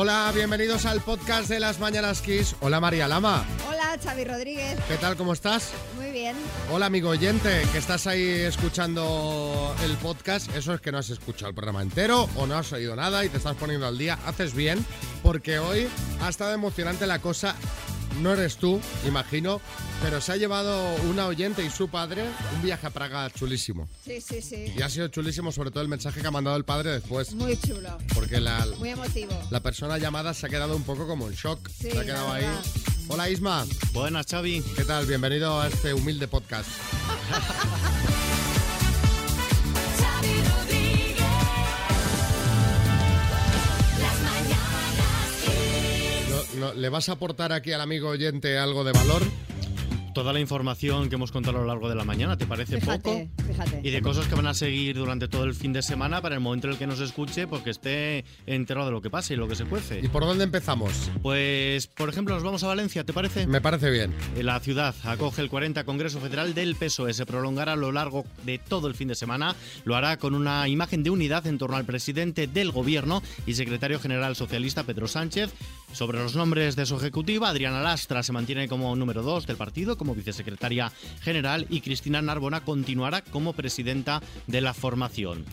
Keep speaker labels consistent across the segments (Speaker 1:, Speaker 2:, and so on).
Speaker 1: Hola, bienvenidos al podcast de las Mañanas Kiss. Hola María Lama.
Speaker 2: Hola, Xavi Rodríguez.
Speaker 1: ¿Qué tal? ¿Cómo estás?
Speaker 2: Muy bien.
Speaker 1: Hola amigo oyente, que estás ahí escuchando el podcast. Eso es que no has escuchado el programa entero o no has oído nada y te estás poniendo al día. Haces bien, porque hoy ha estado emocionante la cosa. No eres tú, imagino, pero se ha llevado una oyente y su padre un viaje a Praga chulísimo.
Speaker 2: Sí, sí, sí.
Speaker 1: Y ha sido chulísimo sobre todo el mensaje que ha mandado el padre después.
Speaker 2: Muy chulo.
Speaker 1: Porque la,
Speaker 2: Muy emotivo.
Speaker 1: la persona llamada se ha quedado un poco como en shock.
Speaker 2: Sí,
Speaker 1: se ha quedado
Speaker 2: la
Speaker 1: ahí. Hola Isma,
Speaker 3: Buenas, Xavi.
Speaker 1: ¿qué tal? Bienvenido a este humilde podcast. ¿Le vas a aportar aquí al amigo oyente algo de valor?
Speaker 3: Toda la información que hemos contado a lo largo de la mañana, ¿te parece
Speaker 2: Fíjate,
Speaker 3: poco?
Speaker 2: fíjate.
Speaker 3: Y de cosas que van a seguir durante todo el fin de semana para el momento en el que nos escuche, porque esté enterado de lo que pasa y lo que se
Speaker 1: ¿Y
Speaker 3: cuece.
Speaker 1: por dónde empezamos?
Speaker 3: Pues, por ejemplo, nos vamos a Valencia, ¿te parece?
Speaker 1: Me parece bien.
Speaker 3: La ciudad acoge el 40 Congreso Federal del PSOE. Se prolongará a lo largo de todo el fin de semana. Lo hará con una imagen de unidad en torno al presidente del gobierno y secretario general socialista Pedro Sánchez. Sobre los nombres de su ejecutiva, Adriana Lastra se mantiene como número 2 del partido, como vicesecretaria general, y Cristina Narbona continuará como presidenta de la formación.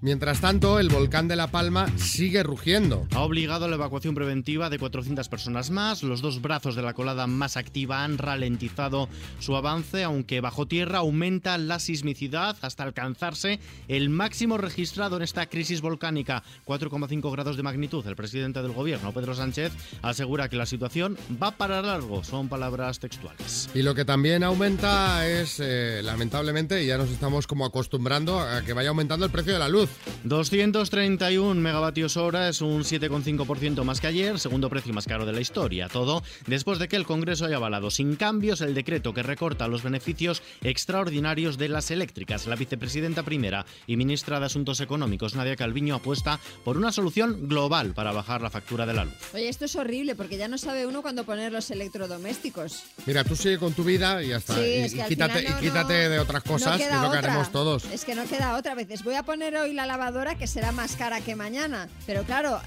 Speaker 1: Mientras tanto, el volcán de La Palma sigue rugiendo.
Speaker 3: Ha obligado a la evacuación preventiva de 400 personas más. Los dos brazos de la colada más activa han ralentizado su avance, aunque bajo tierra aumenta la sismicidad hasta alcanzarse el máximo registrado en esta crisis volcánica, 4,5 grados de magnitud. El presidente del gobierno, Pedro Sánchez, asegura que la situación va para largo. Son palabras textuales.
Speaker 1: Y lo que también aumenta es, eh, lamentablemente, y ya nos estamos como acostumbrando a que vaya aumentando el precio de la luz.
Speaker 3: 231 megavatios hora es un 7,5% más que ayer, segundo precio más caro de la historia. Todo después de que el Congreso haya avalado sin cambios el decreto que recorta los beneficios extraordinarios de las eléctricas. La vicepresidenta primera y ministra de Asuntos Económicos, Nadia Calviño, apuesta por una solución global para bajar la factura de la luz.
Speaker 2: Oye, esto es horrible porque ya no sabe uno cuándo poner los electrodomésticos.
Speaker 1: Mira, tú sigue con tu vida y ya está.
Speaker 2: Sí,
Speaker 1: y,
Speaker 2: es
Speaker 1: y
Speaker 2: que
Speaker 1: quítate,
Speaker 2: no-
Speaker 1: y quítate
Speaker 2: no-
Speaker 1: de otras
Speaker 2: no
Speaker 1: cosas, que es lo que
Speaker 2: otra.
Speaker 1: haremos todos.
Speaker 2: Es que no queda otra veces. Voy a poner hoy la lavadora que será más cara que mañana. Pero claro,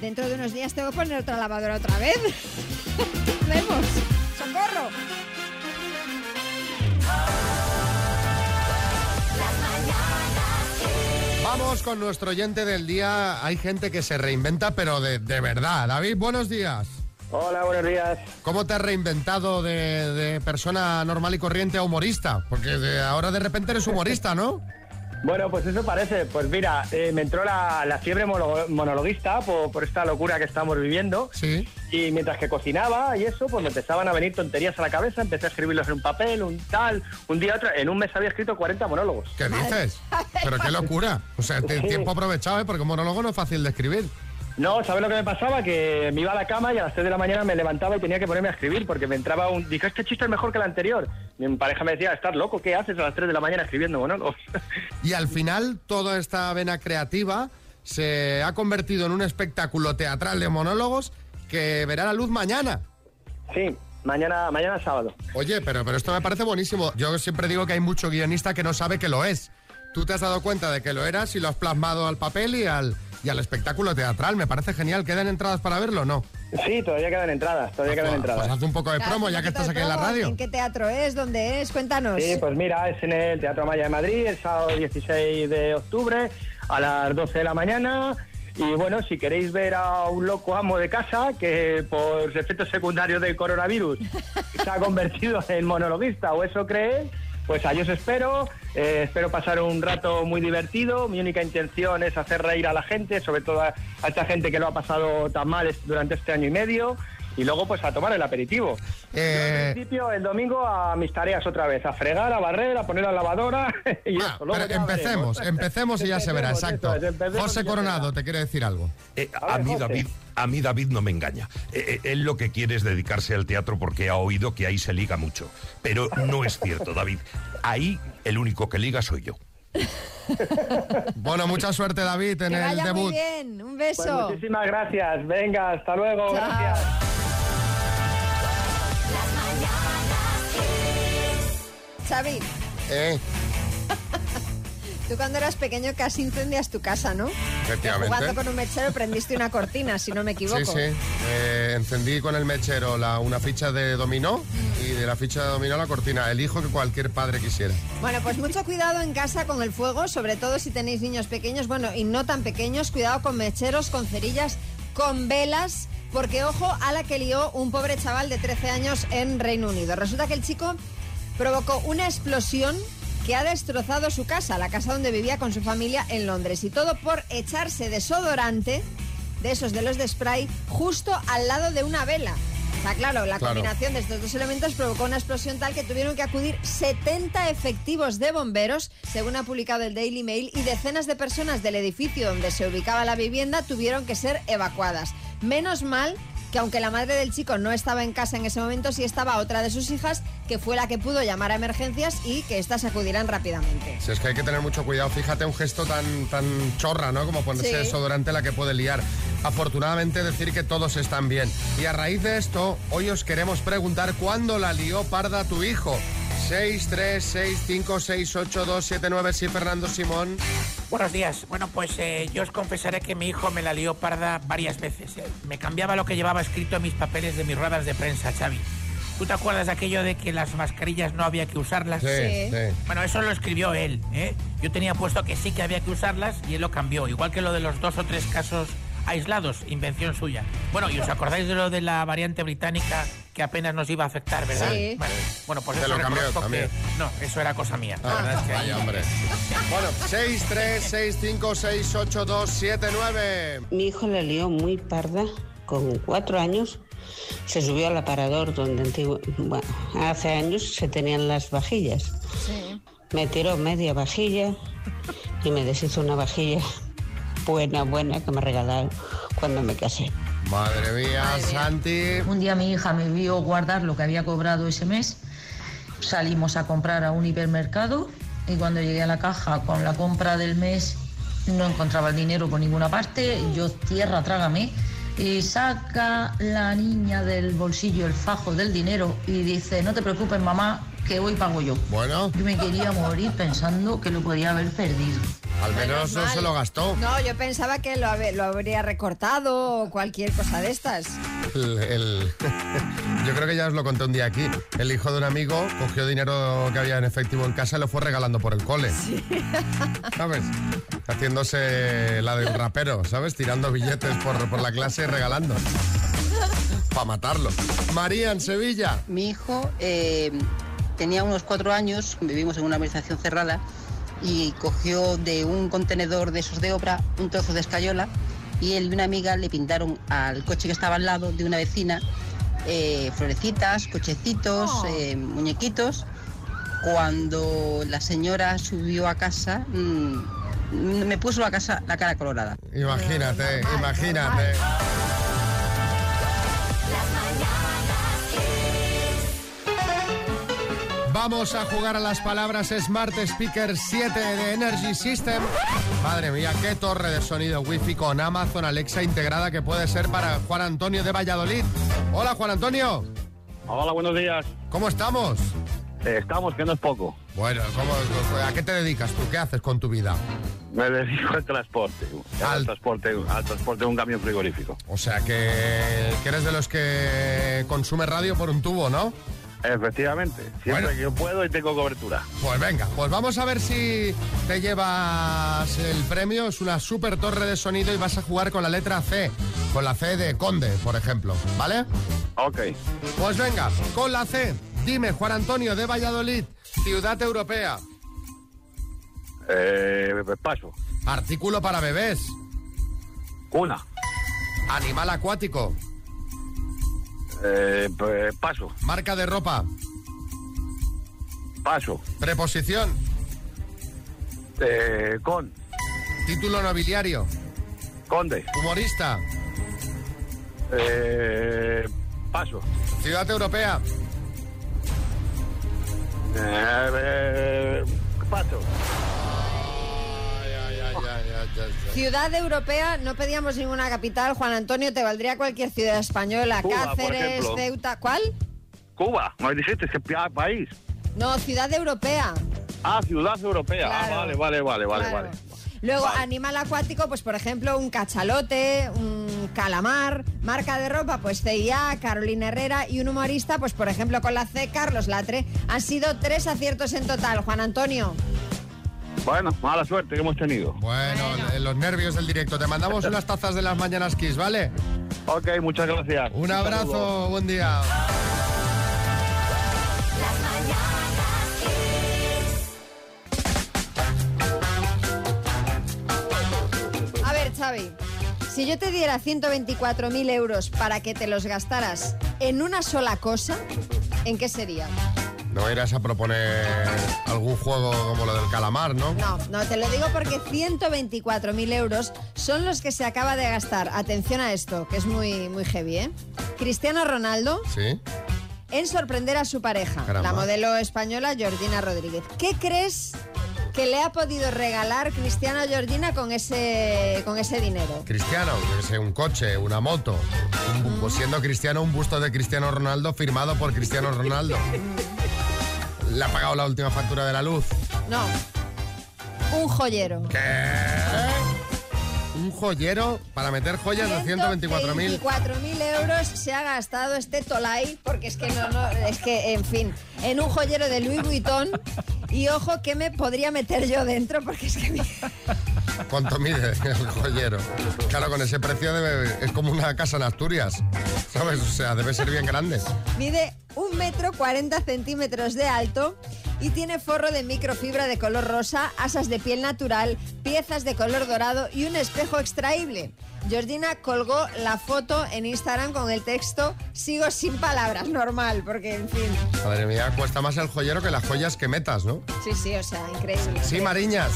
Speaker 2: dentro de unos días tengo que poner otra lavadora otra vez. ¿Qué hacemos? ¡Socorro!
Speaker 1: Vamos con nuestro oyente del día. Hay gente que se reinventa, pero de, de verdad. David, buenos días.
Speaker 4: Hola, buenos días.
Speaker 1: ¿Cómo te has reinventado de, de persona normal y corriente a humorista? Porque de- ahora de repente eres humorista, ¿no?
Speaker 4: Bueno, pues eso parece. Pues mira, eh, me entró la, la fiebre mono- monologuista por, por esta locura que estamos viviendo.
Speaker 1: Sí.
Speaker 4: Y mientras que cocinaba y eso, pues me empezaban a venir tonterías a la cabeza. Empecé a escribirlos en un papel, un tal, un día otro. En un mes había escrito 40 monólogos.
Speaker 1: ¿Qué dices? Pero qué locura. O sea, tiempo aprovechado, ¿eh? porque un monólogo no es fácil de escribir.
Speaker 4: No, ¿sabes lo que me pasaba? Que me iba a la cama y a las 3 de la mañana me levantaba y tenía que ponerme a escribir porque me entraba un... Dije, este chiste es mejor que el anterior. Mi pareja me decía, estás loco, ¿qué haces a las 3 de la mañana escribiendo monólogos?
Speaker 1: Y al final, toda esta vena creativa se ha convertido en un espectáculo teatral de monólogos que verá la luz mañana.
Speaker 4: sí, mañana, mañana sábado.
Speaker 1: Oye, pero, pero esto me parece buenísimo. Yo siempre digo que hay mucho guionista que no sabe que lo es. Tú te has dado cuenta de que lo eras y lo has plasmado al papel y al, y al espectáculo teatral. Me parece genial. ¿Quedan entradas para verlo o no?
Speaker 4: Sí, todavía quedan entradas, todavía quedan
Speaker 1: Pues,
Speaker 4: entradas.
Speaker 1: haz un poco de promo ya que estás aquí en la radio.
Speaker 2: ¿En qué teatro es? ¿Dónde es? Cuéntanos.
Speaker 4: Sí, pues mira, es en el Teatro Maya de Madrid, el sábado 16 de octubre a las 12 de la mañana. Y bueno, si queréis ver a un loco amo de casa que por efectos secundarios del coronavirus se ha convertido en monologuista o eso cree, pues allí os espero. Eh, espero pasar un rato muy divertido. Mi única intención es hacer reír a la gente, sobre todo a, a esta gente que lo ha pasado tan mal durante este año y medio. Y luego pues a tomar el aperitivo.
Speaker 1: Eh,
Speaker 4: En principio, el domingo a mis tareas otra vez, a fregar, a barrer, a poner la lavadora y
Speaker 1: ah,
Speaker 4: eso. Luego
Speaker 1: pero
Speaker 4: ya
Speaker 1: empecemos,
Speaker 4: veremos.
Speaker 1: empecemos y ya se verá, exacto. José Coronado, te quiere decir algo.
Speaker 5: Eh,
Speaker 4: A
Speaker 5: a,
Speaker 4: ver,
Speaker 5: mí
Speaker 4: José.
Speaker 5: David, a mí David no me engaña. Eh, eh, él lo que quiere es dedicarse al teatro porque ha oído que ahí se liga mucho. Pero no es cierto, David. Ahí el único que liga soy yo.
Speaker 1: Bueno, mucha suerte, David, en
Speaker 2: que
Speaker 1: el debut.
Speaker 2: muy bien. Un
Speaker 4: Pues
Speaker 2: beso.
Speaker 4: muchísimas gracias. Venga, hasta luego.
Speaker 2: Chao.
Speaker 4: Gracias.
Speaker 2: Xavi,
Speaker 1: Eh,
Speaker 2: tú cuando eras pequeño casi incendias tu casa, ¿no?
Speaker 1: Efectivamente.
Speaker 2: Jugando con un mechero prendiste una cortina, si no me equivoco.
Speaker 1: Sí, sí. Eh, encendí con el mechero la, una ficha de dominó y de la ficha de dominó la cortina. El hijo que cualquier padre quisiera.
Speaker 2: Bueno, pues mucho cuidado en casa con el fuego, sobre todo si tenéis niños pequeños, bueno, y no tan pequeños, cuidado con mecheros, con cerillas, con velas, porque ojo a la que lió un pobre chaval de 13 años en Reino Unido. Resulta que el chico provocó una explosión que ha destrozado su casa, la casa donde vivía con su familia en Londres, y todo por echarse desodorante de esos de los de spray justo al lado de una vela. O sea, claro, la
Speaker 1: Claro.
Speaker 2: combinación de estos dos elementos provocó una explosión tal que tuvieron que acudir 70 efectivos de bomberos, según ha publicado el Daily Mail, y decenas de personas del edificio donde se ubicaba la vivienda tuvieron que ser evacuadas. Menos mal que aunque la madre del chico no estaba en casa en ese momento, sí estaba otra de sus hijas, que fue la que pudo llamar a emergencias y que éstas acudirán rápidamente.
Speaker 1: Si es que hay que tener mucho cuidado, fíjate un gesto tan, tan chorra, ¿no? Como ponerse
Speaker 2: Sí.
Speaker 1: desodorante la que puede liar. Afortunadamente decir que todos están bien. Y a raíz de esto, hoy os queremos preguntar cuándo la lió parda tu hijo. 6, 3, 6, 5, 6, 8, 2, 7, 9, sí, Fernando Simón.
Speaker 6: Buenos días. Bueno, pues eh, yo os confesaré que mi hijo me la lió parda varias veces. eh. Me cambiaba lo que llevaba escrito en mis papeles de mis ruedas de prensa, Xavi. ¿Tú te acuerdas de aquello de que las mascarillas no había que usarlas?
Speaker 1: Sí,
Speaker 2: Sí.
Speaker 1: sí.
Speaker 6: Bueno, eso lo escribió él. ¿eh? Yo tenía puesto que sí que había que usarlas y él lo cambió. Igual que lo de los dos o tres casos aislados, invención suya. Bueno, y os acordáis de lo de la variante británica que apenas nos iba a afectar, ¿verdad?
Speaker 2: Sí.
Speaker 6: Bueno, bueno, pues
Speaker 1: Te
Speaker 6: eso
Speaker 1: lo cambió también.
Speaker 6: que- No, eso era cosa mía. La
Speaker 1: Ah,
Speaker 6: verdad es que ahí-
Speaker 1: vaya, hombre. Bueno, 6, 3, 6, 5, 6, 8, 2, 7, 9.
Speaker 7: Mi hijo la lió muy parda, con cuatro años. Se subió al aparador donde antigu- bueno, hace años se tenían las vajillas.
Speaker 2: Sí.
Speaker 7: Me tiró media vajilla y me deshizo una vajilla buena, buena que me regalaron cuando me casé.
Speaker 1: Madre mía, Santi.
Speaker 8: Un día mi hija me vio guardar lo que había cobrado ese mes. Salimos a comprar a un hipermercado y cuando llegué a la caja con la compra del mes no encontraba el dinero por ninguna parte. Yo, tierra, trágame. Y saca la niña del bolsillo el fajo del dinero y dice, no te preocupes mamá, que hoy pago yo.
Speaker 1: Bueno,
Speaker 8: Yo me quería morir pensando que lo podía haber perdido.
Speaker 1: al menos no se lo gastó.
Speaker 2: No, yo pensaba que lo, habe- lo habría recortado o cualquier cosa de estas.
Speaker 1: El- el- Yo creo que ya os lo conté un día aquí. El hijo de un amigo cogió dinero que había en efectivo en casa y lo fue regalando por el cole. ¿Sabes? Haciéndose la del rapero, ¿sabes? Tirando billetes por, por la clase y regalando. Para matarlo. María, en Sevilla.
Speaker 9: Mi hijo eh, tenía unos cuatro años, vivimos en una organización cerrada, y cogió de un contenedor de esos de obra un trozo de escayola y él y una amiga le pintaron al coche que estaba al lado de una vecina eh, florecitas, cochecitos,
Speaker 2: Oh.
Speaker 9: eh, muñequitos. Cuando la señora subió a casa, mm, me puso la, casa, la cara colorada.
Speaker 1: Imagínate, imagínate. Vamos a jugar a las palabras Smart Speaker 7 de Energy System. Madre mía, qué torre de sonido wifi con Amazon Alexa integrada que puede ser para Juan Antonio de Valladolid. Hola Juan Antonio,
Speaker 10: Hola, buenos días.
Speaker 1: ¿cómo estamos?
Speaker 10: Eh, estamos, que no es poco.
Speaker 1: Bueno, ¿cómo- ¿a qué te dedicas tú? ¿Qué haces con tu vida?
Speaker 10: Me dedico al transporte.
Speaker 1: Al-
Speaker 10: Al, transporte, al transporte de un camión frigorífico.
Speaker 1: O sea, que, que eres de los que consume radio por un tubo, ¿no?
Speaker 10: Efectivamente. Siempre
Speaker 1: Bueno.
Speaker 10: que yo puedo y tengo cobertura.
Speaker 1: Pues venga, pues vamos a ver si te llevas el premio. Es una super torre de sonido y vas a jugar con la letra C, con la C de Conde, por ejemplo, ¿vale?
Speaker 10: Ok.
Speaker 1: Pues venga, con la C. Dime, Juan Antonio de Valladolid, ciudad europea,
Speaker 10: Eh, paso.
Speaker 1: artículo para bebés,
Speaker 10: Una.
Speaker 1: animal acuático,
Speaker 10: Eh, pues, paso.
Speaker 1: marca de ropa,
Speaker 10: Paso.
Speaker 1: preposición,
Speaker 10: Eh, con.
Speaker 1: título nobiliario,
Speaker 10: Conde.
Speaker 1: humorista,
Speaker 10: Eh, paso.
Speaker 1: ciudad europea,
Speaker 10: Eh,
Speaker 2: Ciudad europea, no pedíamos ninguna capital. Juan Antonio, te valdría cualquier ciudad española.
Speaker 10: Cuba,
Speaker 2: Cáceres. Ceuta. ¿Cuál?
Speaker 10: Cuba. No dijiste que pi- ah, país.
Speaker 2: No, ciudad europea.
Speaker 10: Ah, ciudad europea.
Speaker 2: Claro.
Speaker 10: Ah, vale, vale, vale, vale,
Speaker 2: Claro.
Speaker 10: vale.
Speaker 2: Luego, animal acuático, pues por ejemplo, un cachalote, un calamar. Marca de ropa, pues CIA, Carolina Herrera. Y un humorista, pues por ejemplo, con la C, Carlos Latre. Han sido tres aciertos en total, Juan Antonio.
Speaker 10: Bueno, mala suerte que hemos tenido.
Speaker 1: Bueno, en los nervios del directo. Te mandamos unas tazas de las mañanas Kiss, ¿vale?
Speaker 10: Ok, muchas gracias.
Speaker 1: Un
Speaker 10: saludo.
Speaker 1: abrazo, buen día.
Speaker 2: A ver, Xavi. Si yo te diera 124.000 euros para que te los gastaras en una sola cosa, ¿en qué sería?
Speaker 1: No irás a proponer algún juego como lo del calamar, ¿no?
Speaker 2: No, no, te lo digo porque 124.000 euros son los que se acaba de gastar. Atención a esto, que es muy, muy heavy, ¿eh? Cristiano Ronaldo
Speaker 1: Sí.
Speaker 2: en sorprender a su pareja,
Speaker 1: Caramba.
Speaker 2: la modelo española Georgina Rodríguez. ¿Qué crees que le ha podido regalar Cristiano a Georgina con ese, con ese dinero?
Speaker 1: Cristiano, yo que sé, un coche, una moto. Un bu- pues siendo Cristiano, un busto de Cristiano Ronaldo firmado por Cristiano Ronaldo. Le ha pagado la última factura de la luz.
Speaker 2: No. Un joyero.
Speaker 1: ¿Qué? Un joyero para meter joyas de 124.000.
Speaker 2: 24.000 euros se ha gastado este Tolai, porque es que no, no, es que, en fin, en un joyero de Louis Vuitton. Y ojo, que me podría meter yo dentro? Porque es que.
Speaker 1: ¿Cuánto mide el joyero? Claro, con ese precio debe- es como una casa en Asturias. ¿Sabes? O sea, debe ser bien grande.
Speaker 2: Mide un metro 40 centímetros de alto y tiene forro de microfibra de color rosa, asas de piel natural, piezas de color dorado y un espejo extraíble. Georgina colgó la foto en Instagram con el texto Sigo sin palabras, normal, porque en fin.
Speaker 1: Madre mía, cuesta más el joyero que las joyas que metas, ¿no?
Speaker 2: Sí, sí, o sea, increíble.
Speaker 1: Sí, Mariñas.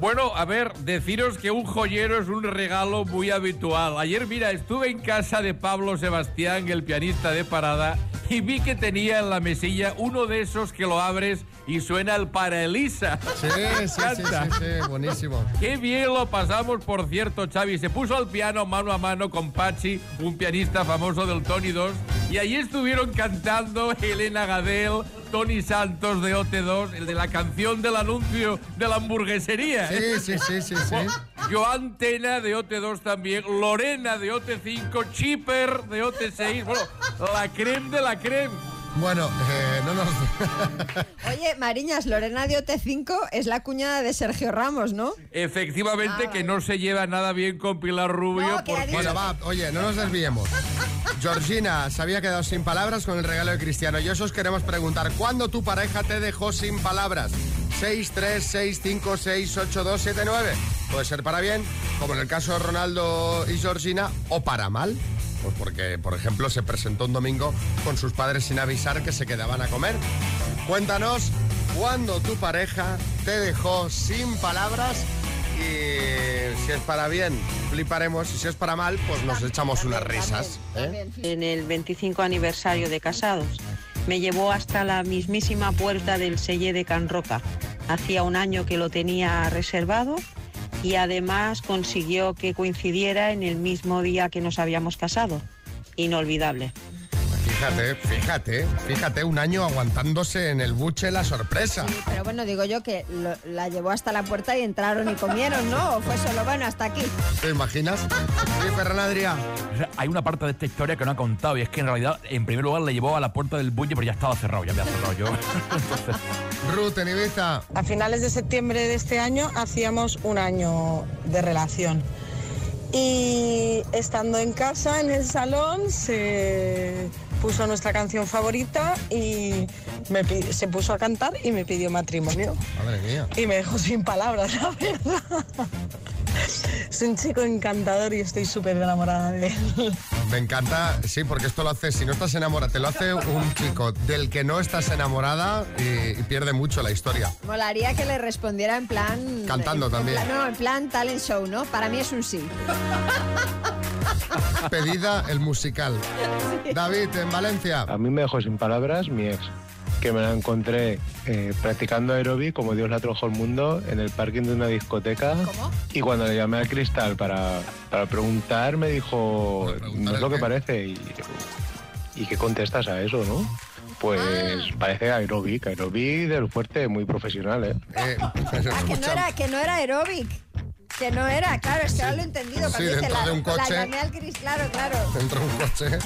Speaker 11: Bueno, a ver, deciros que un joyero es un regalo muy habitual. Ayer, mira, estuve en casa de Pablo Sebastián, el pianista de parada, y vi que tenía en la mesilla uno de esos que lo abres y suena el para Elisa.
Speaker 1: Sí, sí, sí, sí, sí, buenísimo.
Speaker 11: Qué bien lo pasamos, por cierto, Xavi. Se puso al piano mano a mano con Pachi, un pianista famoso del Tony 2, y ahí estuvieron cantando Elena Gadel, Tony Santos de OT2, el de la canción del anuncio de la hamburguesería. ¿eh?
Speaker 1: Sí, sí, sí, sí, sí.
Speaker 11: Joan Tena de OT2 también, Lorena de OT5, Chipper de OT6, bueno, la creme de la creme.
Speaker 1: Bueno, eh, no nos...
Speaker 2: Oye, Mariñas, Lorena de OT5 es la cuñada de Sergio Ramos, ¿no?
Speaker 11: Efectivamente
Speaker 2: Ah,
Speaker 11: que no se lleva nada bien con Pilar Rubio.
Speaker 2: No,
Speaker 11: porque-
Speaker 1: Bueno, va, oye, no nos desviemos. Georgina se había quedado sin palabras con el regalo de Cristiano y eso os queremos preguntar, ¿cuándo tu pareja te dejó sin palabras? 636568279. Puede ser para bien, como en el caso de Ronaldo y Georgina, o para mal. Pues porque, por ejemplo, se presentó un domingo con sus padres sin avisar que se quedaban a comer. Cuéntanos cuándo tu pareja te dejó sin palabras y si es para bien, fliparemos. Y si es para mal, pues nos echamos unas risas. ¿eh?
Speaker 7: En el 25 aniversario de casados. Me llevó hasta la mismísima puerta del Selle de Can Roca. Hacía un año que lo tenía reservado y además consiguió que coincidiera en el mismo día que nos habíamos casado. Inolvidable.
Speaker 1: Fíjate, fíjate, fíjate, un año aguantándose en el buche la sorpresa.
Speaker 2: Pero bueno, digo yo que lo- la llevó hasta la puerta y entraron y comieron, ¿no? O fue solo, bueno, hasta aquí.
Speaker 1: ¿Te imaginas? Sí, Ferran.
Speaker 12: O sea, Hay una parte de esta historia que no ha contado y es que en realidad, en primer lugar, le llevó a la puerta del bulle, pero ya estaba cerrado, ya había cerrado yo. Entonces,
Speaker 1: Ruth, en Ibiza.
Speaker 13: A finales de septiembre de este año hacíamos un año de relación. Y estando en casa, en el salón, se puso nuestra canción favorita y me se puso a cantar y me pidió matrimonio.
Speaker 1: Madre mía.
Speaker 13: Y me dejó sin palabras, la verdad. Es un chico encantador y estoy súper enamorada de él.
Speaker 1: Me encanta, sí, porque esto lo hace, si no estás enamorada, te lo hace un chico del que no estás enamorada y, y pierde mucho la historia.
Speaker 2: Molaría que le respondiera en plan...
Speaker 1: Cantando
Speaker 2: en- en
Speaker 1: también.
Speaker 2: plan- no, en plan talent show, ¿no? Para mí es un sí.
Speaker 1: Pedida el musical. David, en Valencia.
Speaker 14: A mí me dejó sin palabras mi ex, que me la encontré eh, practicando aeróbic como Dios la trajo al mundo en el parking de una discoteca. Y cuando le llamé al cristal para, para preguntar, me dijo, no es lo que parece. Y, ¿Y qué contestas a eso, no? Pues parece aeróbic, aeróbic del fuerte, muy profesional, ¿eh?
Speaker 2: Que no era, que no era aeróbic. Que no era, claro, es que ahora lo he entendido.
Speaker 1: Sí, dentro
Speaker 2: la,
Speaker 1: de un
Speaker 2: la
Speaker 1: coche.
Speaker 2: llamé al Cris, claro, claro.
Speaker 1: Dentro de un coche.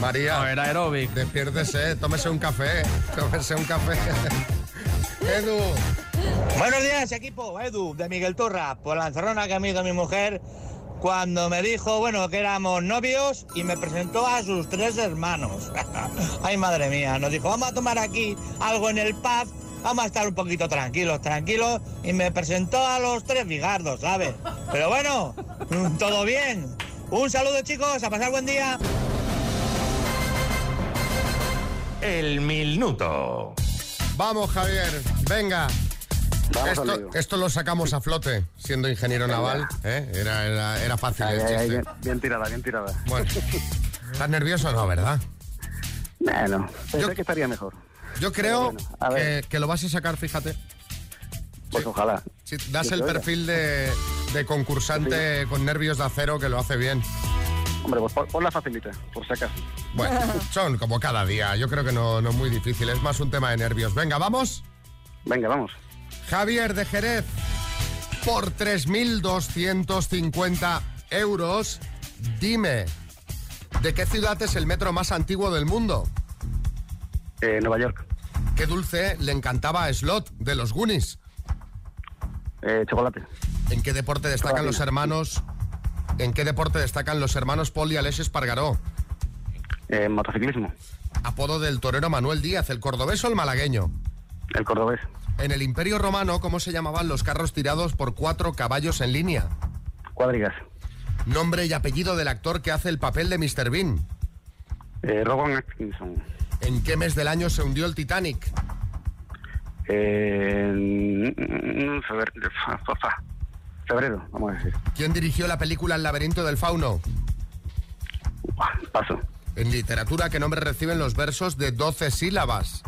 Speaker 1: María.
Speaker 12: No, era aeróbic.
Speaker 1: Despiértese, tómese un café. Tómese un café. Edu.
Speaker 15: Buenos días, equipo. Edu, de Miguel Turra, por la encerrona que me hizo mi mujer cuando me dijo, bueno, que éramos novios y me presentó a sus tres hermanos. Ay, madre mía, nos dijo, vamos a tomar aquí algo en el pub, vamos a estar un poquito tranquilos, tranquilos, y me presentó a los tres bigardos, ¿sabes? Pero bueno, todo bien. Un saludo, chicos, a pasar buen día.
Speaker 5: El minuto.
Speaker 1: Vamos, Javier. Venga.
Speaker 10: Vamos
Speaker 1: Esto, lo sacamos a flote, siendo ingeniero naval. ¿eh? Era, era, era fácil
Speaker 10: Ay,
Speaker 1: el
Speaker 10: ay, ay,
Speaker 1: chiste.
Speaker 10: bien, bien tirada, bien tirada.
Speaker 1: Bueno. ¿Estás nervioso o no, verdad?
Speaker 10: Bueno, pensé que estaría mejor.
Speaker 1: Yo creo
Speaker 10: bueno, a
Speaker 1: que, que lo vas a sacar, fíjate.
Speaker 10: Pues ojalá.
Speaker 1: Si das
Speaker 10: Que
Speaker 1: el perfil de, de concursante con nervios de acero que lo hace bien.
Speaker 10: Hombre, pues pon, ponla facilita, por si acaso.
Speaker 1: Bueno, son como cada día. Yo creo que no, no es muy difícil. Es más un tema de nervios. Venga, vamos.
Speaker 10: Venga, vamos.
Speaker 1: Javier de Jerez, por 3.250 euros, dime, ¿de qué ciudad es el metro más antiguo del mundo?
Speaker 10: Nueva York.
Speaker 1: ¿Qué dulce le encantaba a Slot de los Goonies?
Speaker 10: Eh, chocolate.
Speaker 1: ¿En qué deporte destacan los hermanos? ¿En qué deporte destacan los hermanos Paul y Aleix Espargaró?
Speaker 10: Eh, motociclismo.
Speaker 1: Apodo del torero Manuel Díaz, el cordobés o el malagueño.
Speaker 10: El cordobés.
Speaker 1: En el Imperio Romano, ¿cómo se llamaban los carros tirados por cuatro caballos en línea?
Speaker 10: Cuadrigas.
Speaker 1: Nombre y apellido del actor que hace el papel de Mr. Bean.
Speaker 10: Eh, Rowan Atkinson.
Speaker 1: ¿En qué mes del año se hundió el Titanic?
Speaker 10: Mm, febrero, vamos a decir.
Speaker 1: ¿Quién dirigió la película El laberinto del fauno?
Speaker 10: Paso.
Speaker 1: En literatura, ¿qué nombre reciben los versos de 12 sílabas?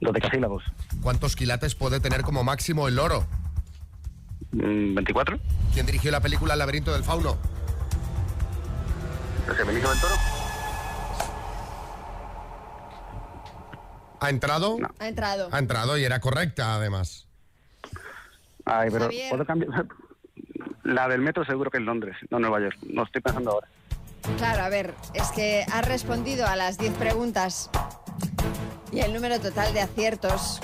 Speaker 10: Los decasílabos.
Speaker 1: ¿Cuántos quilates puede tener como máximo el oro?
Speaker 10: Mm, 24.
Speaker 1: ¿Quién dirigió la película El laberinto del fauno?
Speaker 10: ¿José Benicio del Toro?
Speaker 1: ¿Ha entrado?
Speaker 2: Ha entrado.
Speaker 1: Ha entrado y era correcta, además.
Speaker 10: Ay, pero
Speaker 2: Javier.
Speaker 10: ¿puedo cambiar? La del metro seguro que es Londres, no Nueva York. No estoy pensando ahora.
Speaker 2: Claro, a ver, es que has respondido a las 10 preguntas y el número total de aciertos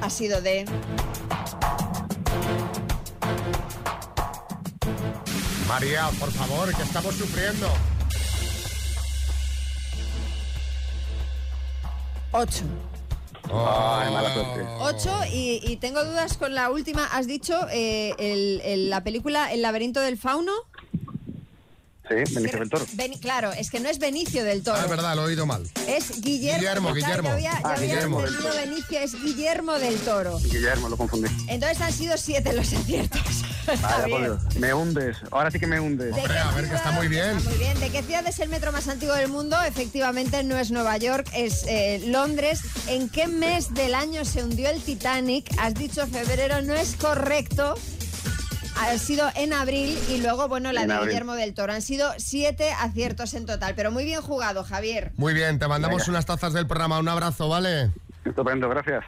Speaker 2: ha sido de...
Speaker 1: María, por favor, que estamos sufriendo.
Speaker 2: 8.
Speaker 10: Ay, mala suerte.
Speaker 2: 8 y, y tengo dudas con la última. Has dicho eh, el- el- la película El laberinto del fauno.
Speaker 10: Sí, Benicio del Toro.
Speaker 2: Claro, es que no es Benicio del Toro.
Speaker 1: Ah, es verdad, lo he oído mal.
Speaker 2: Es Guillermo.
Speaker 1: Guillermo,
Speaker 2: Claro,
Speaker 1: Guillermo.
Speaker 2: Yo había, yo
Speaker 10: Ah,
Speaker 2: había
Speaker 10: Guillermo del
Speaker 2: entendido
Speaker 10: Toro.
Speaker 2: Benicio, es Guillermo del Toro.
Speaker 10: Guillermo, lo confundí.
Speaker 2: Entonces han sido siete los aciertos.
Speaker 10: Por. Dios. Me hundes. Ahora sí que me hundes.
Speaker 2: ¿De
Speaker 1: Hombre, a ver, que está muy bien.
Speaker 2: Está muy bien. ¿De qué ciudad es el metro más antiguo del mundo? Efectivamente, no es Nueva York, es eh, Londres. ¿En qué mes del año se hundió el Titanic? Has dicho febrero, no es correcto. Ha sido en abril y luego, bueno, la
Speaker 10: En
Speaker 2: de
Speaker 10: abril.
Speaker 2: Guillermo del Toro. Han sido siete aciertos en total, pero muy bien jugado, Javier.
Speaker 1: Muy bien, te mandamos
Speaker 10: Venga.
Speaker 1: unas tazas del programa. Un abrazo, ¿vale?
Speaker 10: Estupendo, gracias.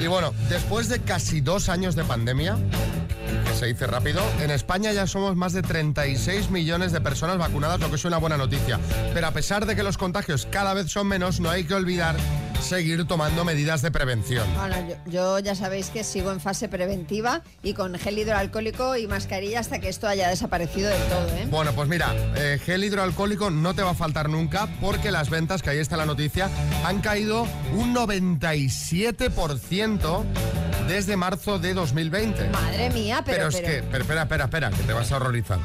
Speaker 1: Y bueno, después de casi dos años de pandemia, se dice rápido, en España ya somos más de 36 millones de personas vacunadas, lo que es una buena noticia. Pero a pesar de que los contagios cada vez son menos, no hay que olvidar seguir tomando medidas de prevención.
Speaker 2: Bueno, yo, yo ya sabéis que sigo en fase preventiva y con gel hidroalcohólico y mascarilla hasta que esto haya desaparecido del todo, ¿eh?
Speaker 1: Bueno, pues mira, eh, gel hidroalcohólico no te va a faltar nunca porque las ventas, que ahí está la noticia, han caído un 97% desde marzo de 2020.
Speaker 2: Madre mía, pero...
Speaker 1: Pero, es que, pero espera, espera, espera, que te vas a horrorizar.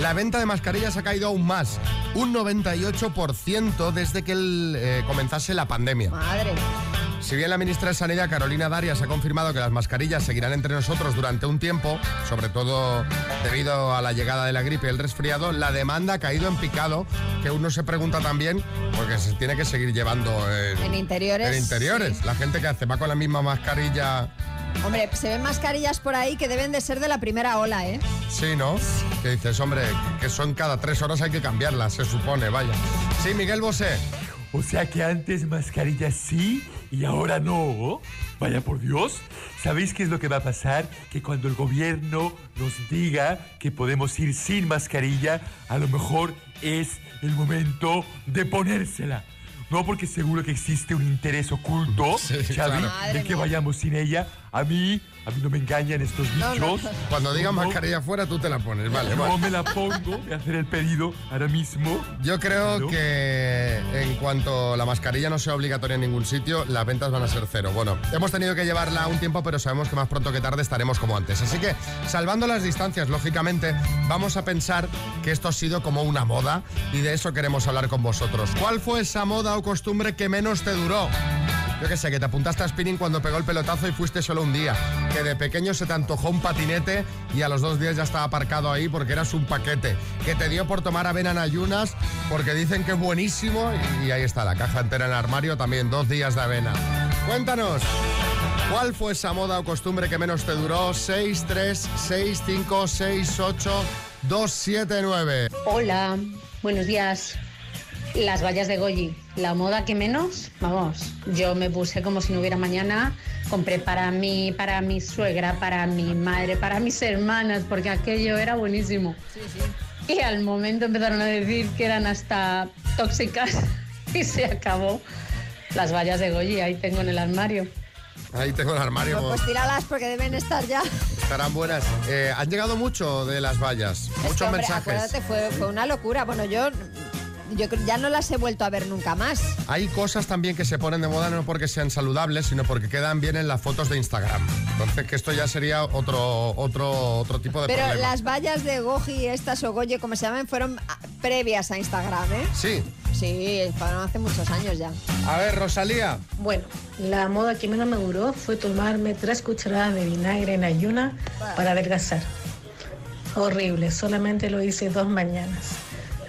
Speaker 1: La venta de mascarillas ha caído aún más, un 98% desde que el, eh, comenzase la pandemia.
Speaker 2: Madre.
Speaker 1: Si bien la ministra de Sanidad, Carolina Darias, ha confirmado que las mascarillas seguirán entre nosotros durante un tiempo, sobre todo debido a la llegada de la gripe y el resfriado, la demanda ha caído en picado, que uno se pregunta también, porque se tiene que seguir llevando en,
Speaker 2: En interiores,
Speaker 1: en interiores. La gente que hace va con la misma mascarilla,
Speaker 2: Hombre, se ven mascarillas por ahí que deben de ser de la primera ola, ¿eh?
Speaker 1: sí, ¿no? Que dices, hombre, que son cada tres horas hay que cambiarlas, se supone, vaya. Sí, Miguel Bosé.
Speaker 12: O sea que antes mascarilla sí y ahora no. Vaya por Dios. ¿Sabéis qué es lo que va a pasar? Que cuando el gobierno nos diga que podemos ir sin mascarilla, a lo mejor es el momento de ponérsela. No, porque seguro que existe un interés oculto, Xavi,
Speaker 1: claro.
Speaker 12: de que vayamos sin ella. A mí, a mí no me engañan estos bichos.
Speaker 1: Cuando digan
Speaker 12: No, no.
Speaker 1: mascarilla afuera, tú te la pones, vale,
Speaker 12: No
Speaker 1: vale.
Speaker 12: me la pongo, voy a hacer el pedido ahora mismo.
Speaker 1: Yo creo
Speaker 12: Claro.
Speaker 1: que en cuanto la mascarilla no sea obligatoria en ningún sitio, las ventas van a ser cero. Bueno, hemos tenido que llevarla un tiempo, pero sabemos que más pronto que tarde estaremos como antes. Así que, salvando las distancias, lógicamente, vamos a pensar que esto ha sido como una moda y de eso queremos hablar con vosotros. ¿Cuál fue esa moda o costumbre que menos te duró? Yo qué sé, que te apuntaste a spinning cuando pegó el pelotazo y fuiste solo un día. Que de pequeño se te antojó un patinete y a los dos días ya estaba aparcado ahí porque eras un paquete. Que te dio por tomar avena en ayunas porque dicen que es buenísimo y, y ahí está, la caja entera en el armario también, dos días de avena. Cuéntanos, ¿cuál fue esa moda o costumbre que menos te duró? 6, 3, 6, 5, 6, 8, 2, 7, 9.
Speaker 16: Hola, buenos días. Las vallas de Goyi, la moda que menos, vamos, yo me puse como si no hubiera mañana, compré para mí, para mi suegra, para mi madre, para mis hermanas, porque aquello era buenísimo. Y al momento empezaron a decir que eran hasta tóxicas y se acabó. Las vallas de Goyi, ahí tengo en el armario.
Speaker 1: Ahí tengo el armario.
Speaker 2: Pues, pues tíralas porque deben estar ya.
Speaker 1: Estarán buenas. Eh, han llegado mucho de las vallas,
Speaker 2: Es que,
Speaker 1: muchos
Speaker 2: hombre,
Speaker 1: mensajes.
Speaker 2: Acuérdate, fue, fue una locura. Bueno, yo, yo creo- ya no las he vuelto a ver nunca más.
Speaker 1: Hay cosas también que se ponen de moda no porque sean saludables, sino porque quedan bien en las fotos de Instagram. Entonces, que esto ya sería otro, otro, otro tipo de
Speaker 2: Pero
Speaker 1: problema.
Speaker 2: las vallas de Goji, estas o Goye, como se llaman, fueron ah, previas a Instagram, ¿eh?
Speaker 1: Sí.
Speaker 2: Sí, fueron hace muchos años ya.
Speaker 1: A ver, Rosalía.
Speaker 17: Bueno, la moda que menos me duró fue tomarme tres cucharadas de vinagre en ayuna para adelgazar. Horrible, solamente lo hice dos mañanas.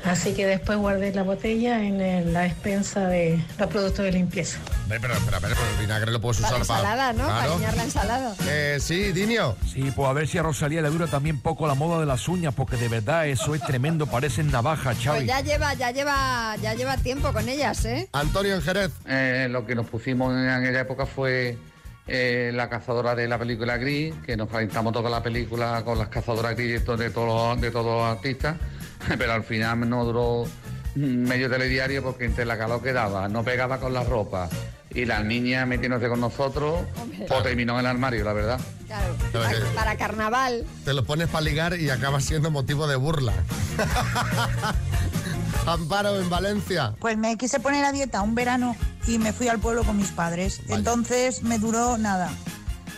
Speaker 17: Así que después guardé la botella en el- la despensa de los productos de limpieza.
Speaker 1: Pero, espera, pero el vinagre lo puedes
Speaker 2: Para
Speaker 1: usar
Speaker 2: la ensalada, ¿no? Para
Speaker 1: Claro.
Speaker 2: alinear la ensalada.
Speaker 1: Eh, sí, Dinio.
Speaker 12: Sí, pues a ver si a Rosalía le dura también poco la moda de las uñas, porque de verdad eso es tremendo, parecen navajas,
Speaker 2: Pues
Speaker 12: Xavi.
Speaker 2: ya lleva, ya lleva, ya lleva tiempo con ellas, ¿eh?
Speaker 1: Antonio en Jerez.
Speaker 18: Eh, lo que nos pusimos en aquella época fue eh, la cazadora de la película Gris, que nos calentamos toda la película con las cazadoras Gris de, to- de todos, los- de todos los artistas, pero al final no duró medio telediario porque entre la calor que daba, no pegaba con la ropa y las niñas metiéndose con nosotros, pues terminó en el armario, la verdad.
Speaker 2: Claro. Para carnaval.
Speaker 1: Te lo pones para ligar y acaba siendo motivo de burla. Amparo en Valencia.
Speaker 19: Pues me quise poner a dieta un verano y me fui al pueblo con mis padres. Entonces me duró nada.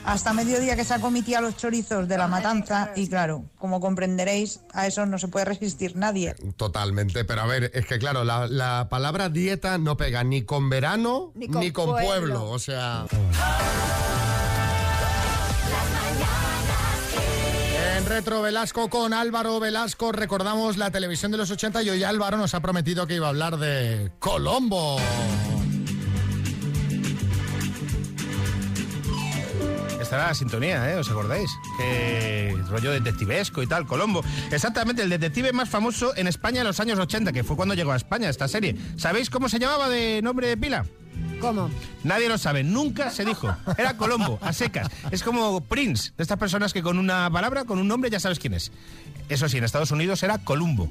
Speaker 19: Hasta mediodía que sacó mi tía los chorizos de la matanza y claro, como comprenderéis, a eso no se puede resistir nadie.
Speaker 1: Totalmente, pero a ver, es que claro, la, la palabra dieta no pega ni con verano
Speaker 19: Ni
Speaker 1: ni
Speaker 19: con
Speaker 1: pueblo. O sea. En Retro Velasco con Álvaro Velasco recordamos la televisión de los 80 y hoy Álvaro nos ha prometido que iba a hablar de Colombo.
Speaker 20: La sintonía, ¿eh? ¿Os acordáis? Que rollo detectivesco y tal, Colombo. Exactamente, el detective más famoso en España en los años 80, que fue cuando llegó a España esta serie. ¿Sabéis cómo se llamaba de nombre de pila?
Speaker 2: ¿Cómo?
Speaker 20: Nadie lo sabe, nunca se dijo. Era Colombo, a secas. Es como Prince, de estas personas que con una palabra, con un nombre, ya sabes quién es. Eso sí, en Estados Unidos era Columbo.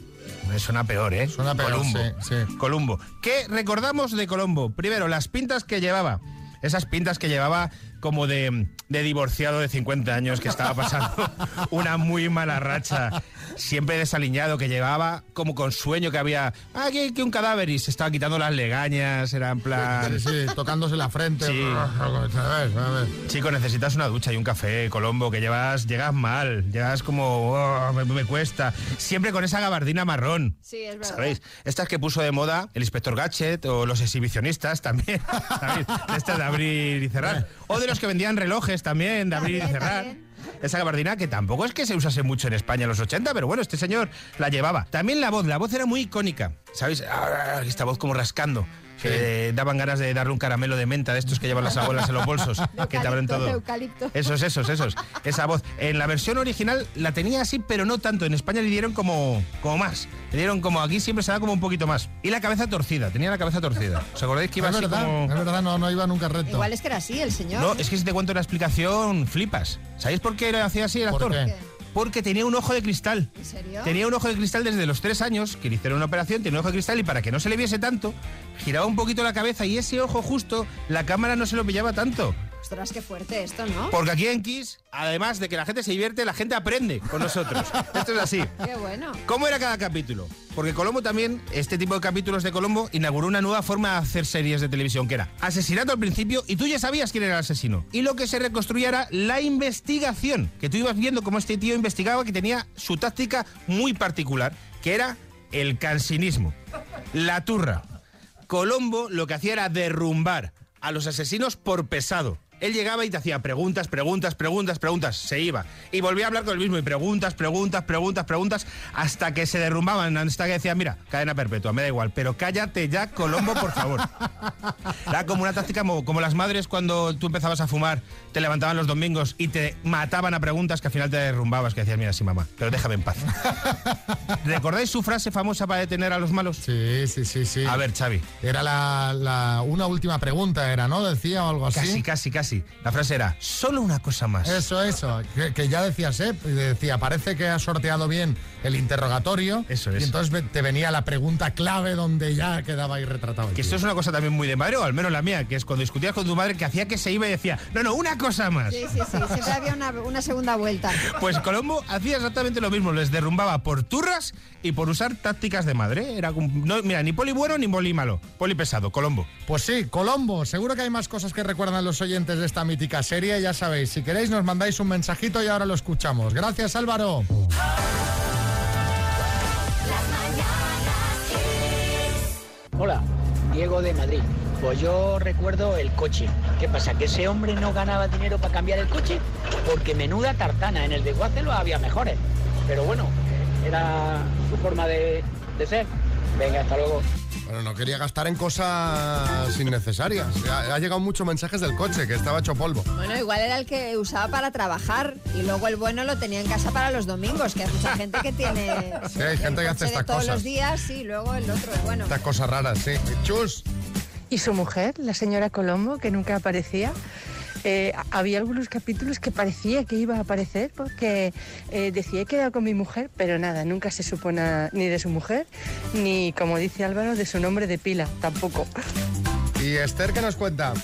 Speaker 20: Me Suena peor, ¿eh?
Speaker 1: Suena peor,
Speaker 20: Columbo.
Speaker 1: sí,
Speaker 20: Columbo. ¿Qué recordamos de Colombo? Primero, las pintas que llevaba. Esas pintas que llevaba como de, de divorciado de 50 años que estaba pasando una muy mala racha, siempre desaliñado, que llevaba como con sueño que había, ah, que, que un cadáver y se estaba quitando las legañas, era en plan...
Speaker 1: Sí, tocándose la frente.
Speaker 20: Sí. Chico, necesitas una ducha y un café, Colombo, que llevas, llegas mal, llegas como, "Oh, me, me cuesta. Siempre con esa gabardina marrón.
Speaker 2: Sí, es verdad.
Speaker 20: ¿Sabéis? Estas que puso de moda el inspector Gadget o los exhibicionistas también. ¿sabéis? Estas de abrir y cerrar. O de los que vendían relojes también, de abrir y cerrar. Esa gabardina que tampoco es que se usase mucho en España en los 80, pero bueno, este señor la llevaba. También la voz, la voz era muy icónica. ¿Sabéis? Esta voz como rascando. Que daban ganas de darle un caramelo de menta de estos que llevan las abuelas en los bolsos, que te abren
Speaker 2: Eucalipto,
Speaker 20: todo.
Speaker 2: eucalipto.
Speaker 20: Esos, esos, esos. Esa voz. En la versión original la tenía así, pero no tanto. En España le dieron como, como más. Le dieron como aquí siempre se da como un poquito más. Y la cabeza torcida, tenía la cabeza torcida. ¿Os acordáis que iba
Speaker 1: es
Speaker 20: así
Speaker 1: verdad,
Speaker 20: como.?
Speaker 1: es verdad, no, no iba nunca recto.
Speaker 2: Igual es que era así el señor.
Speaker 20: No, es que si te cuento la explicación, flipas. ¿Sabéis por qué lo hacía así el
Speaker 1: ¿Por
Speaker 20: actor?
Speaker 1: qué?
Speaker 20: Porque tenía un ojo de cristal.
Speaker 2: ¿En serio?
Speaker 20: Tenía un ojo de cristal desde los tres años, que le hicieron una operación, tenía un ojo de cristal y para que no se le viese tanto, giraba un poquito la cabeza y ese ojo justo, la cámara no se lo pillaba tanto.
Speaker 2: Ostras, qué fuerte esto, ¿no?
Speaker 20: Porque aquí en Kiss, además de que la gente se divierte, la gente aprende con nosotros. Esto es así.
Speaker 2: Qué bueno.
Speaker 20: ¿Cómo era cada capítulo? Porque Colombo también, este tipo de capítulos de Colombo, inauguró una nueva forma de hacer series de televisión, que era asesinato al principio y tú ya sabías quién era el asesino. Y lo que se reconstruía era la investigación, que tú ibas viendo cómo este tío investigaba, que tenía su táctica muy particular, que era el cansinismo, la turra. Colombo lo que hacía era derrumbar a los asesinos por pesado. Él llegaba y te hacía preguntas, preguntas, preguntas, preguntas. Se iba. Y volvía a hablar con el mismo. Y preguntas, preguntas, preguntas, preguntas. Hasta que se derrumbaban. Hasta que decía, mira, cadena perpetua, me da igual. Pero cállate ya, Colombo, por favor. Era como una táctica como, como las madres cuando tú empezabas a fumar, te levantaban los domingos y te mataban a preguntas que al final te derrumbabas. Que decías, mira, sí, mamá, pero déjame en paz. ¿Recordáis su frase famosa para detener a los malos?
Speaker 1: Sí, sí, sí, sí.
Speaker 20: A ver, Xavi.
Speaker 1: Era la, la- una última pregunta, era, ¿no? Decía o algo así.
Speaker 20: Casi, casi, casi. La frase era, solo una cosa más.
Speaker 1: Eso, eso. Que, que ya decías, ¿eh? Y Decía, parece que has sorteado bien el interrogatorio.
Speaker 20: Eso es.
Speaker 1: Y entonces te venía la pregunta clave donde ya quedaba ahí retratado.
Speaker 20: Que esto es una cosa también muy de madre, o al menos la mía, que es cuando discutías con tu madre que hacía que se iba y decía, no, no, una cosa más.
Speaker 2: Sí, sí, sí. Siempre había una, una segunda vuelta.
Speaker 20: Pues Colombo hacía exactamente lo mismo, les derrumbaba por turras y por usar tácticas de madre. Era como- no, mira, ni poli bueno ni poli malo, poli pesado, Colombo.
Speaker 1: Pues sí, Colombo. Seguro que hay más cosas que recuerdan los oyentes de esta mítica serie. Ya sabéis, si queréis nos mandáis un mensajito y ahora lo escuchamos. Gracias, Álvaro.
Speaker 21: Hola, Diego de Madrid. Pues yo recuerdo el coche. ¿Qué pasa? ¿Que ese hombre no ganaba dinero para cambiar el coche? Porque menuda tartana, en el de Guacelo había mejores. Pero bueno, era su forma de, de ser. Venga, hasta luego.
Speaker 1: Bueno, no quería gastar en cosas innecesarias. Ha, ha llegado muchos mensajes del coche, que estaba hecho polvo.
Speaker 2: Bueno, igual era el que usaba para trabajar y luego el bueno lo tenía en casa para los domingos, que hay mucha gente que tiene
Speaker 1: Sí, hay gente que hace estas
Speaker 2: todos
Speaker 1: cosas.
Speaker 2: los días, sí, luego el otro, el bueno.
Speaker 1: Estas cosas raras, sí. Chus.
Speaker 22: Y su mujer, la señora Colombo, que nunca aparecía. Eh, había algunos capítulos que parecía que iba a aparecer porque eh, decía he quedado con mi mujer, pero nada, nunca se supo nada ni de su mujer, ni como dice Álvaro, de su nombre de pila, tampoco.
Speaker 1: ¿Y Esther qué nos cuenta?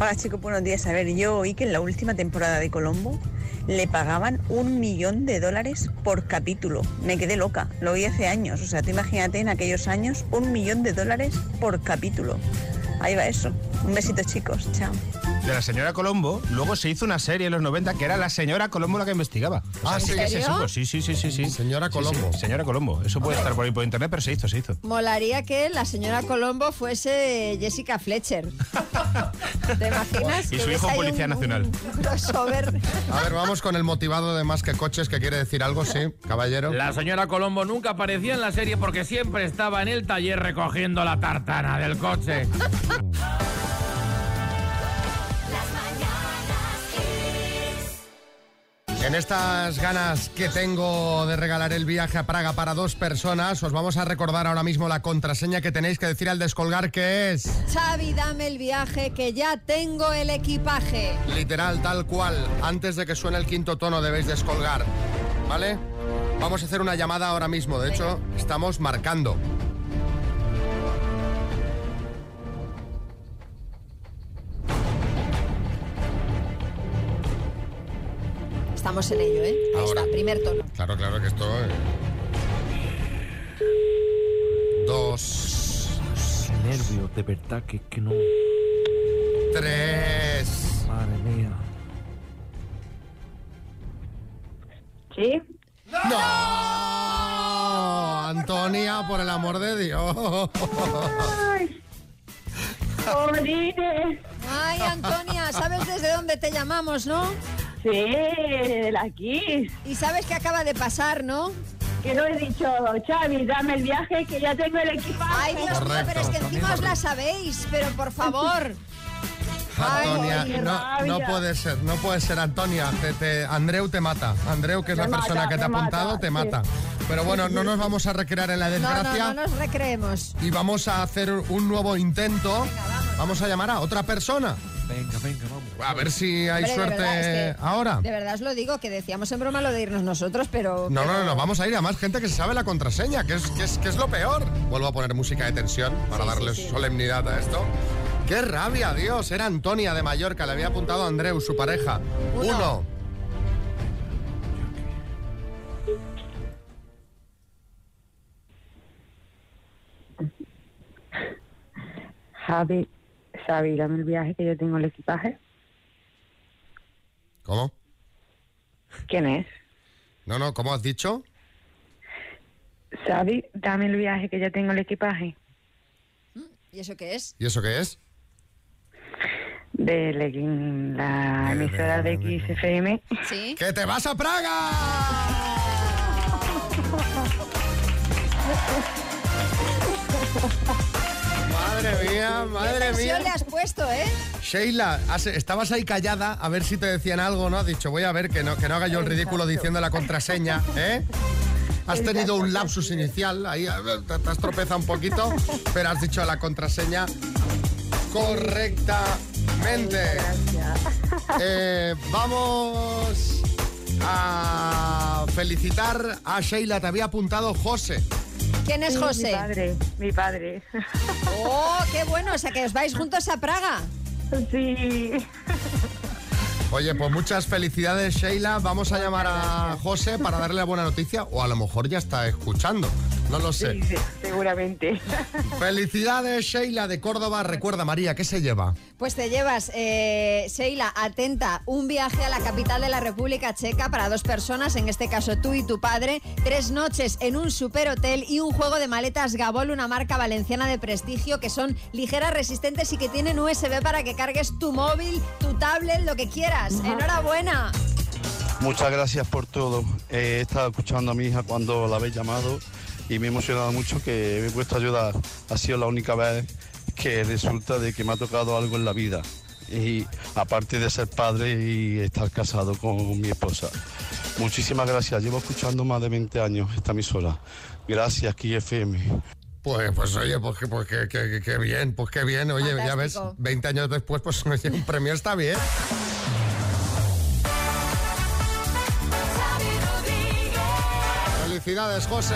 Speaker 23: Hola chicos, buenos días. A ver, yo oí que en la última temporada de Colombo le pagaban un millón de dólares por capítulo. Me quedé loca, lo oí hace años. O sea, tú imagínate en aquellos años un millón de dólares por capítulo. Ahí va eso. Un besito chicos, chao.
Speaker 20: De la señora Colombo, luego se hizo una serie en los 90 que era la señora Colombo la que investigaba. O sea,
Speaker 1: Ah,
Speaker 20: sí
Speaker 1: ¿en
Speaker 20: que se
Speaker 2: serio?
Speaker 20: supo. Sí, sí, sí, sí, sí.
Speaker 1: Señora
Speaker 20: Sí, sí,
Speaker 1: Colombo.
Speaker 20: señora Colombo. Eso puede estar por ahí por internet, pero se hizo, se hizo.
Speaker 2: Molaría que la señora Colombo fuese Jessica Fletcher. ¿Te imaginas?
Speaker 20: Y su hijo policía
Speaker 2: un-
Speaker 20: nacional.
Speaker 2: un crossover.
Speaker 1: A ver, vamos con el motivado de más que coches que quiere decir algo, sí, caballero.
Speaker 11: La señora Colombo nunca aparecía en la serie porque siempre estaba en el taller recogiendo la tartana del coche.
Speaker 1: En estas ganas que tengo de regalar el viaje a Praga para dos personas, os vamos a recordar ahora mismo la contraseña que tenéis que decir al descolgar que es
Speaker 2: Xavi, dame el viaje que ya tengo el equipaje.
Speaker 1: literal tal cual. Antes de que suene el quinto tono debéis descolgar, ¿vale? Vamos a hacer una llamada ahora mismo, de hecho estamos marcando.
Speaker 2: Estamos en ello, ¿eh? Ahí
Speaker 1: Ahora.
Speaker 2: está, primer tono.
Speaker 1: Claro, claro que esto... eh. Dos,
Speaker 24: nervio, de verdad que, que no.
Speaker 1: tres...
Speaker 24: Madre mía.
Speaker 1: ¿Sí? ¡No! Antonia, por el amor de Dios.
Speaker 2: Ay, Antonia, ¿sabes desde dónde te llamamos, no?
Speaker 25: Sí, de aquí.
Speaker 2: Y sabes qué acaba de pasar, ¿no?
Speaker 26: que no he dicho, Xavi, dame el viaje, que ya tengo el equipaje.
Speaker 2: Ay, Dios mío, pero es que encima os la sabéis, pero por favor.
Speaker 1: Antonia,
Speaker 2: Ay,
Speaker 1: no, puede ser, no puede ser, Antonia. Te, te- Andreu te mata. Andreu, que es
Speaker 2: Me
Speaker 1: la persona que te ha apuntado,
Speaker 2: mata,
Speaker 1: te
Speaker 2: sí.
Speaker 1: mata. Pero bueno, no nos vamos a recrear en la
Speaker 2: No, no,
Speaker 1: desgracia
Speaker 2: no nos recreemos.
Speaker 1: y vamos a hacer un nuevo intento. Vamos a llamar a otra persona.
Speaker 24: Venga, venga, vamos.
Speaker 1: A ver si hay
Speaker 2: Hombre, de
Speaker 1: suerte
Speaker 2: verdad, es que-
Speaker 1: ahora.
Speaker 2: De verdad os lo digo, que decíamos en broma lo de irnos nosotros, pero...
Speaker 1: No, no,
Speaker 2: pero-
Speaker 1: no, no, vamos a ir a más gente que se sabe la contraseña, que es, que es, que es lo peor. Vuelvo a poner música de tensión para
Speaker 2: Sí, sí,
Speaker 1: darle
Speaker 2: sí.
Speaker 1: solemnidad a esto. ¡Qué rabia, Dios! Era Antonia de Mallorca, le había apuntado a Andreu, su pareja.
Speaker 2: Uno.
Speaker 1: Uno.
Speaker 26: Javi, Xavi, dame el viaje, que yo tengo el equipaje.
Speaker 1: ¿Cómo?
Speaker 26: ¿Quién es?
Speaker 1: No, no, ¿cómo has dicho?
Speaker 26: Xavi, dame el viaje, que ya tengo el equipaje.
Speaker 2: ¿Y eso qué es?
Speaker 1: ¿Y eso qué es?
Speaker 26: De la- la emisora de XFM.
Speaker 2: ¿Sí?
Speaker 1: ¡Que te vas a Praga! Madre mía, madre
Speaker 2: ¿Qué
Speaker 1: mía.
Speaker 2: le has puesto, eh?
Speaker 1: Sheila, has- estabas ahí callada a ver si te decían algo, ¿no? Has dicho, voy a ver que no, que no haga yo el ridículo diciendo la contraseña, ¿eh? Has tenido un lapsus inicial, ahí te has tropezado un poquito, pero has dicho la contraseña correctamente. Eh, vamos a felicitar a Sheila, te había apuntado José.
Speaker 2: ¿Quién es José?
Speaker 26: Mi padre, mi padre.
Speaker 2: ¡Oh, qué bueno! O sea, que os vais juntos a Praga.
Speaker 26: Sí.
Speaker 1: Oye, pues muchas felicidades, Sheila. Vamos a llamar a José para darle la buena noticia, o a lo mejor ya está escuchando. No lo sé.
Speaker 26: Sí, sí, seguramente.
Speaker 1: Felicidades, Sheila de Córdoba. Recuerda, María, ¿qué se lleva?
Speaker 2: Pues te llevas, eh, Sheila, atenta, un viaje a la capital de la República Checa para dos personas, en este caso tú y tu padre, tres noches en un superhotel y un juego de maletas Gabol, una marca valenciana de prestigio que son ligeras, resistentes y que tienen USB para que cargues tu móvil, tu tablet, lo que quieras. ¡Enhorabuena!
Speaker 27: Muchas gracias por todo. Eh, he estado escuchando a mi hija cuando la habéis llamado y me he emocionado mucho que me he puesto a ayudar. Ha sido la única vez que resulta de que me ha tocado algo en la vida. Y aparte de ser padre y estar casado con mi esposa. Muchísimas gracias. Llevo escuchando más de 20 años esta emisora. Gracias, Ki FM.
Speaker 1: Pues, pues oye, pues, pues que, que- que- bien, pues qué bien. Oye, ya ves,
Speaker 2: Fantástico.
Speaker 1: 20 años después, pues oye, un premio está bien. Felicidades, José.